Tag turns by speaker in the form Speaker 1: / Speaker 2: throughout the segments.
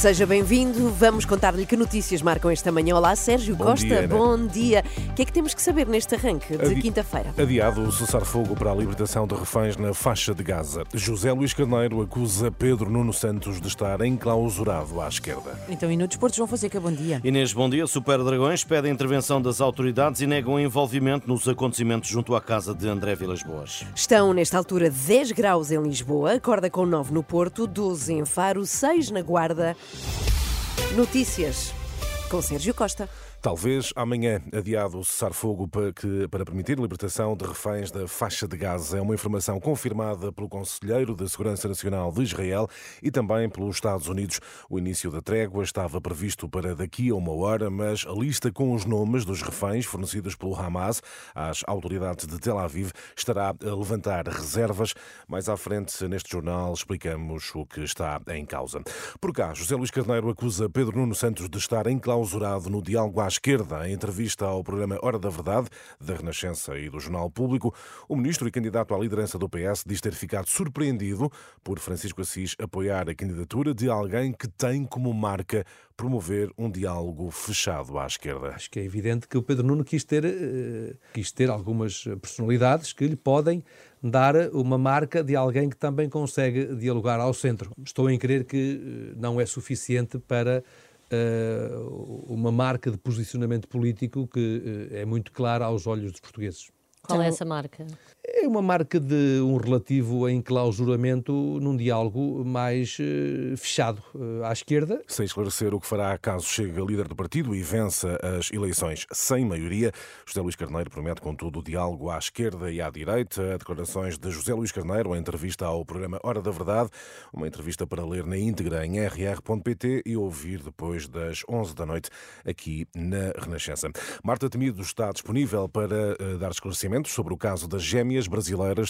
Speaker 1: Seja bem-vindo. Vamos contar-lhe que notícias marcam esta manhã. Olá, Sérgio
Speaker 2: Bom
Speaker 1: Costa.
Speaker 2: dia, Ana.
Speaker 1: Bom dia. O que é que temos que saber neste arranque de
Speaker 2: Adi-
Speaker 1: quinta-feira?
Speaker 2: Adiado o cessar-fogo para a libertação de reféns na faixa de Gaza. José Luís Carneiro acusa Pedro Nuno Santos de estar enclausurado à esquerda.
Speaker 1: Então, e no desporto, João Fonseca, bom dia.
Speaker 3: Inês, bom dia. Super Dragões pede a intervenção das autoridades e negam envolvimento nos acontecimentos junto à casa de André Vilas Boas.
Speaker 1: Estão, nesta altura, 10 graus em Lisboa, acorda com 9 no Porto, 12 em Faro, 6 na Guarda. Notícias com Sérgio Costa.
Speaker 2: Talvez amanhã adiado o cessar-fogo para, para permitir a libertação de reféns da faixa de Gaza. É uma informação confirmada pelo Conselheiro da Segurança Nacional de Israel e também pelos Estados Unidos. O início da trégua estava previsto para daqui a uma hora, mas a lista com os nomes dos reféns fornecidos pelo Hamas às autoridades de Tel Aviv estará a levantar reservas. Mais à frente, neste jornal, explicamos o que está em causa. Por cá, José Luís Carneiro acusa Pedro Nuno Santos de estar enclausurado no diálogo esquerda. Em entrevista ao programa Hora da Verdade, da Renascença e do Jornal Público, o ministro e candidato à liderança do PS diz ter ficado surpreendido por Francisco Assis apoiar a candidatura de alguém que tem como marca promover um diálogo fechado à esquerda.
Speaker 4: Acho que é evidente que o Pedro Nuno quis ter, eh, quis ter algumas personalidades que lhe podem dar uma marca de alguém que também consegue dialogar ao centro. Estou em crer que eh, não é suficiente para uma marca de posicionamento político que eh, é muito clara aos olhos dos portugueses.
Speaker 5: Qual é essa marca?
Speaker 4: Uma marca de um relativo enclausuramento num diálogo mais eh, fechado eh, à esquerda
Speaker 2: Sem esclarecer o que fará caso chegue a líder do partido e vença as eleições sem maioria, José Luís Carneiro promete, contudo, o diálogo à esquerda e à direita. Declarações de José Luís Carneiro em entrevista ao programa Hora da Verdade, uma entrevista para ler na íntegra em rr.pt e ouvir depois das 11 da noite aqui na Renascença. Marta Temido está disponível para eh, dar esclarecimentos sobre o caso das gêmeas brasileiras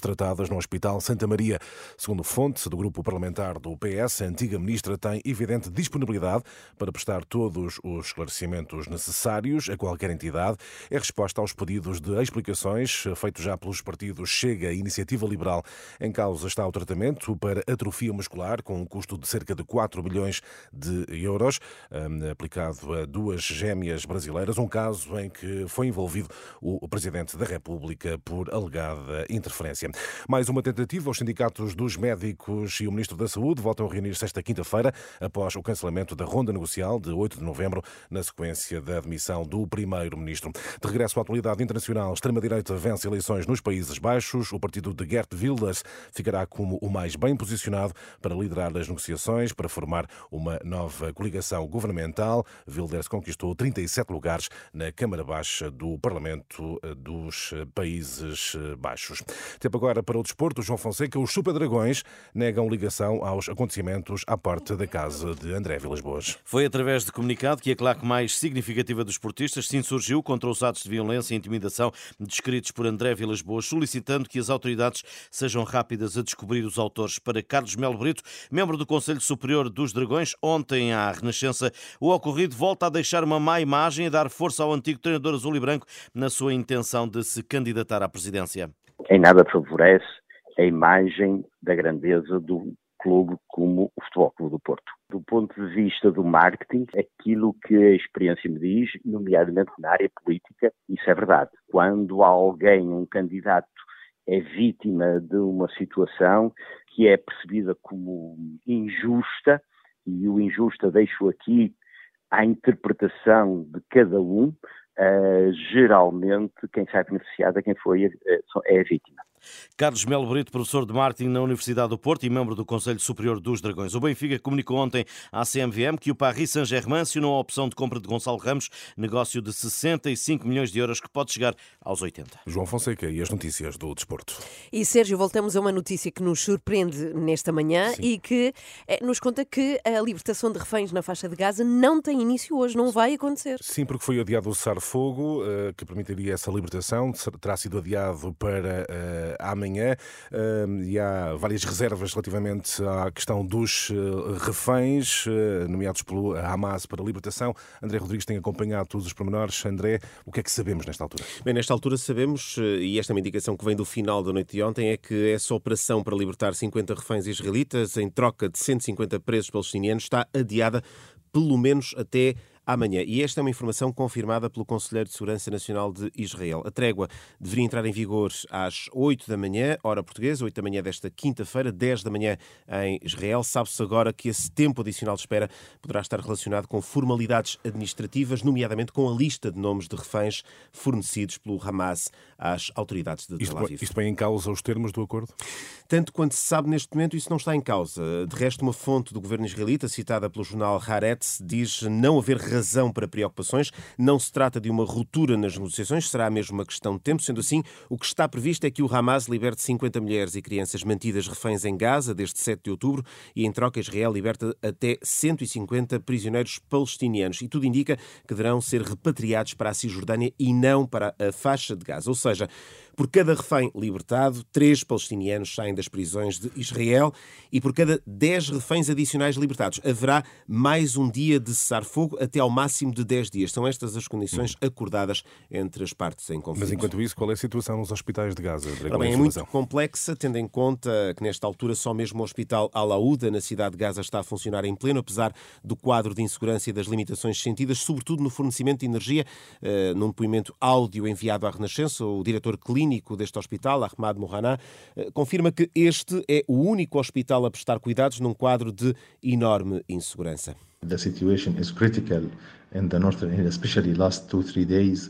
Speaker 2: tratadas no Hospital Santa Maria. Segundo fonte do grupo parlamentar do PS, a antiga ministra tem evidente disponibilidade para prestar todos os esclarecimentos necessários a qualquer entidade. É resposta aos pedidos de explicações feitos já pelos partidos Chega e Iniciativa Liberal. Em causa está o tratamento para atrofia muscular, com um custo de cerca de 4 bilhões de euros, hum, aplicado a duas gêmeas brasileiras, um caso em que foi envolvido o Presidente da República por alegada interferência. Mais uma tentativa, os sindicatos dos médicos e o Ministro da Saúde voltam a reunir-se esta quinta-feira, após o cancelamento da ronda negocial de 8 de novembro, na sequência da admissão do Primeiro-Ministro. De regresso à atualidade internacional, extrema-direita vence eleições nos Países Baixos. O partido de Gert Wilders ficará como o mais bem posicionado para liderar as negociações para formar uma nova coligação governamental. Wilders conquistou 37 lugares na Câmara Baixa do Parlamento eh, dos Países Baixos. Tempo agora para o desporto. João Fonseca, os Super Dragões negam ligação aos acontecimentos à porta da casa de André Vilas Boas.
Speaker 3: Foi através de comunicado que a claque mais significativa dos esportistas se insurgiu contra os atos de violência e intimidação descritos por André Vilas Boas, solicitando que as autoridades sejam rápidas a descobrir os autores. Para Carlos Melo Brito, membro do Conselho Superior dos Dragões, ontem à Renascença, o ocorrido volta a deixar uma má imagem e dar força ao antigo treinador azul e branco na sua intenção de se candidatar à presidência.
Speaker 6: Em nada favorece a imagem da grandeza do clube como o Futebol Clube do Porto. Do ponto de vista do marketing, aquilo que a experiência me diz, nomeadamente na área política, isso é verdade. Quando alguém, um candidato, é vítima de uma situação que é percebida como injusta, e o injusta deixo aqui à interpretação de cada um, geralmente quem sai beneficiado é quem foi, eh, é a vítima.
Speaker 3: Carlos Melo Brito, professor de marketing na Universidade do Porto e membro do Conselho Superior dos Dragões. O Benfica comunicou ontem à CMVM que o Paris Saint-Germain assinou a opção de compra de Gonçalo Ramos, negócio de 65 milhões de euros que pode chegar aos 80.
Speaker 2: João Fonseca e as notícias do desporto.
Speaker 1: E Sérgio, voltamos a uma notícia que nos surpreende nesta manhã
Speaker 2: Sim.
Speaker 1: e que eh, nos conta que a libertação de reféns na faixa de Gaza não tem início hoje, não vai acontecer.
Speaker 2: Sim, porque foi adiado o cessar-fogo eh, que permitiria essa libertação, terá sido adiado para eh, amanhã eh, e há várias reservas relativamente à questão dos eh, reféns, eh, nomeados pelo Hamas para a libertação. André Rodrigues tem acompanhado todos os pormenores. André, o que é que sabemos nesta altura?
Speaker 5: Bem, nesta altura sabemos, e esta é uma indicação que vem do final da noite de ontem, é que essa operação para libertar 50 reféns israelitas em troca de 150 presos palestinianos está adiada pelo menos até amanhã. E esta é uma informação confirmada pelo Conselheiro de Segurança Nacional de Israel. A trégua deveria entrar em vigor às 8 da manhã, hora portuguesa, 8 da manhã desta quinta-feira, 10 da manhã em Israel. Sabe-se agora que esse tempo adicional de espera poderá estar relacionado com formalidades administrativas, nomeadamente com a lista de nomes de reféns fornecidos pelo Hamas às autoridades de Tel Aviv.
Speaker 2: isto põe em causa os termos do acordo?
Speaker 5: Tanto quanto se sabe neste momento, isso não está em causa. De resto, uma fonte do governo israelita, citada pelo jornal Haaretz, diz não haver razão para preocupações. Não se trata de uma ruptura nas negociações, será mesmo uma questão de tempo. Sendo assim, o que está previsto é que o Hamas liberte 50 mulheres e crianças mantidas reféns em Gaza desde 7 de outubro e, em troca, Israel liberta até 150 prisioneiros palestinianos. E tudo indica que deverão ser repatriados para a Cisjordânia e não para a faixa de Gaza. Ou seja, por cada refém libertado, três palestinianos saem das prisões de Israel e por cada dez reféns adicionais libertados haverá mais um dia de cessar-fogo até ao máximo de dez dias. São estas as condições acordadas entre as partes em conflito.
Speaker 2: Mas enquanto isso, qual é a situação nos hospitais de Gaza? André? Qual é
Speaker 5: bem, é muito complexa, tendo em conta que nesta altura só mesmo o Hospital Alaúda, na cidade de Gaza, está a funcionar em pleno, apesar do quadro de insegurança e das limitações sentidas, sobretudo no fornecimento de energia. Eh, num depoimento áudio enviado à Renascença, o diretor clínico deste hospital, Ahmad Mohana, eh, confirma que este é o único hospital a prestar cuidados num quadro de enorme insegurança.
Speaker 7: The situation is critical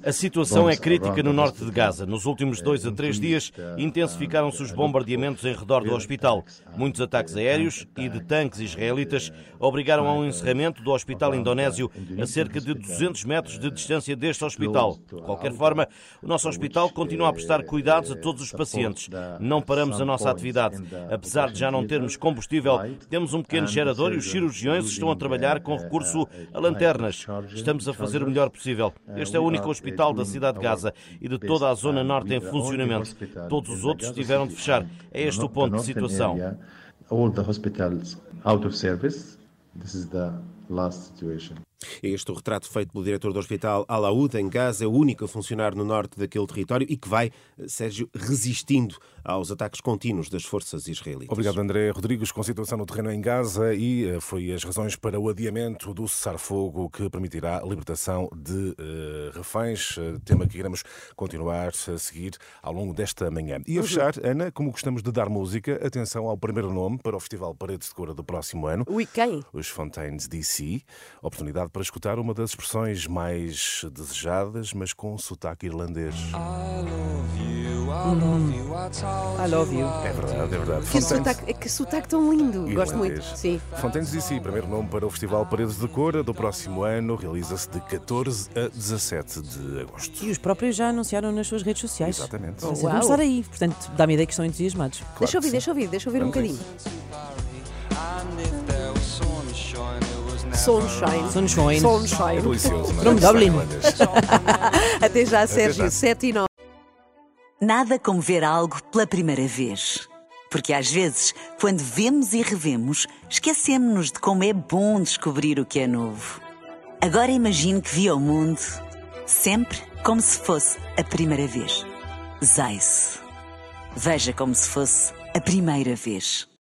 Speaker 3: A situação é crítica no norte de. Gaza. Nos últimos dois a três dias, intensificaram-se os bombardeamentos em redor do hospital. Muitos ataques aéreos e de tanques israelitas obrigaram a um encerramento do hospital indonésio a cerca de 200 metros de distância deste hospital. De qualquer forma, o nosso hospital continua a prestar cuidados a todos os pacientes. Não paramos a nossa atividade. Apesar de já não termos combustível, temos um pequeno gerador e os cirurgiões estão a trabalhar com recurso a lanternas. Estamos a fazer o melhor possível. Este é o único hospital da cidade de Gaza e de toda a zona norte em funcionamento. Todos os outros tiveram de fechar. É este o ponto de situação.
Speaker 7: All the hospitals out of service. This is the.
Speaker 5: É este o retrato feito pelo diretor do Hospital Alaúd, em Gaza, é o único a funcionar no norte daquele território e que vai, Sérgio, resistindo aos ataques contínuos das forças israelitas.
Speaker 2: Obrigado, André Rodrigues, com situação no terreno em Gaza e eh, foi as razões para o adiamento do cessar-fogo que permitirá a libertação de eh, reféns, eh, tema que iremos continuar a seguir ao longo desta manhã. E a fechar, Ana, como gostamos de dar música, atenção ao primeiro nome para o Festival Paredes de Cora do próximo ano.
Speaker 1: Ui, quem?
Speaker 2: Os Fontaines DC, oportunidade para escutar uma das expressões mais desejadas, mas com sotaque irlandês.
Speaker 1: I love you.
Speaker 2: É verdade, é verdade.
Speaker 1: Que
Speaker 2: Fontaines-
Speaker 1: sotaque, que sotaque tão lindo. Gosto muito.
Speaker 2: Irlandês.
Speaker 1: Sim.
Speaker 2: Fontaines DC, primeiro nome para o Festival Paredes de Cora do próximo ano, realiza-se de 14 a 17 de agosto.
Speaker 8: E os próprios já anunciaram nas suas redes sociais.
Speaker 2: Exatamente.
Speaker 8: Vamos estar aí. Portanto, dá-me a ideia que estão entusiasmados.
Speaker 1: deixa eu ouvir, deixa eu ouvir, deixa eu ouvir um
Speaker 2: Vamos
Speaker 1: bocadinho. Sunshine.
Speaker 8: Sunshine.
Speaker 2: É
Speaker 1: Sunshine.
Speaker 2: delicioso, não é?
Speaker 8: From Dublin.
Speaker 1: Até já, Sérgio.
Speaker 2: já.
Speaker 1: 7 e 9.
Speaker 9: Nada como ver algo pela primeira vez. Porque às vezes, quando vemos e revemos, esquecemos-nos de como é bom descobrir o que é novo. Agora imagine que viu o mundo sempre como se fosse a primeira vez. Zais. Veja como se fosse a primeira vez.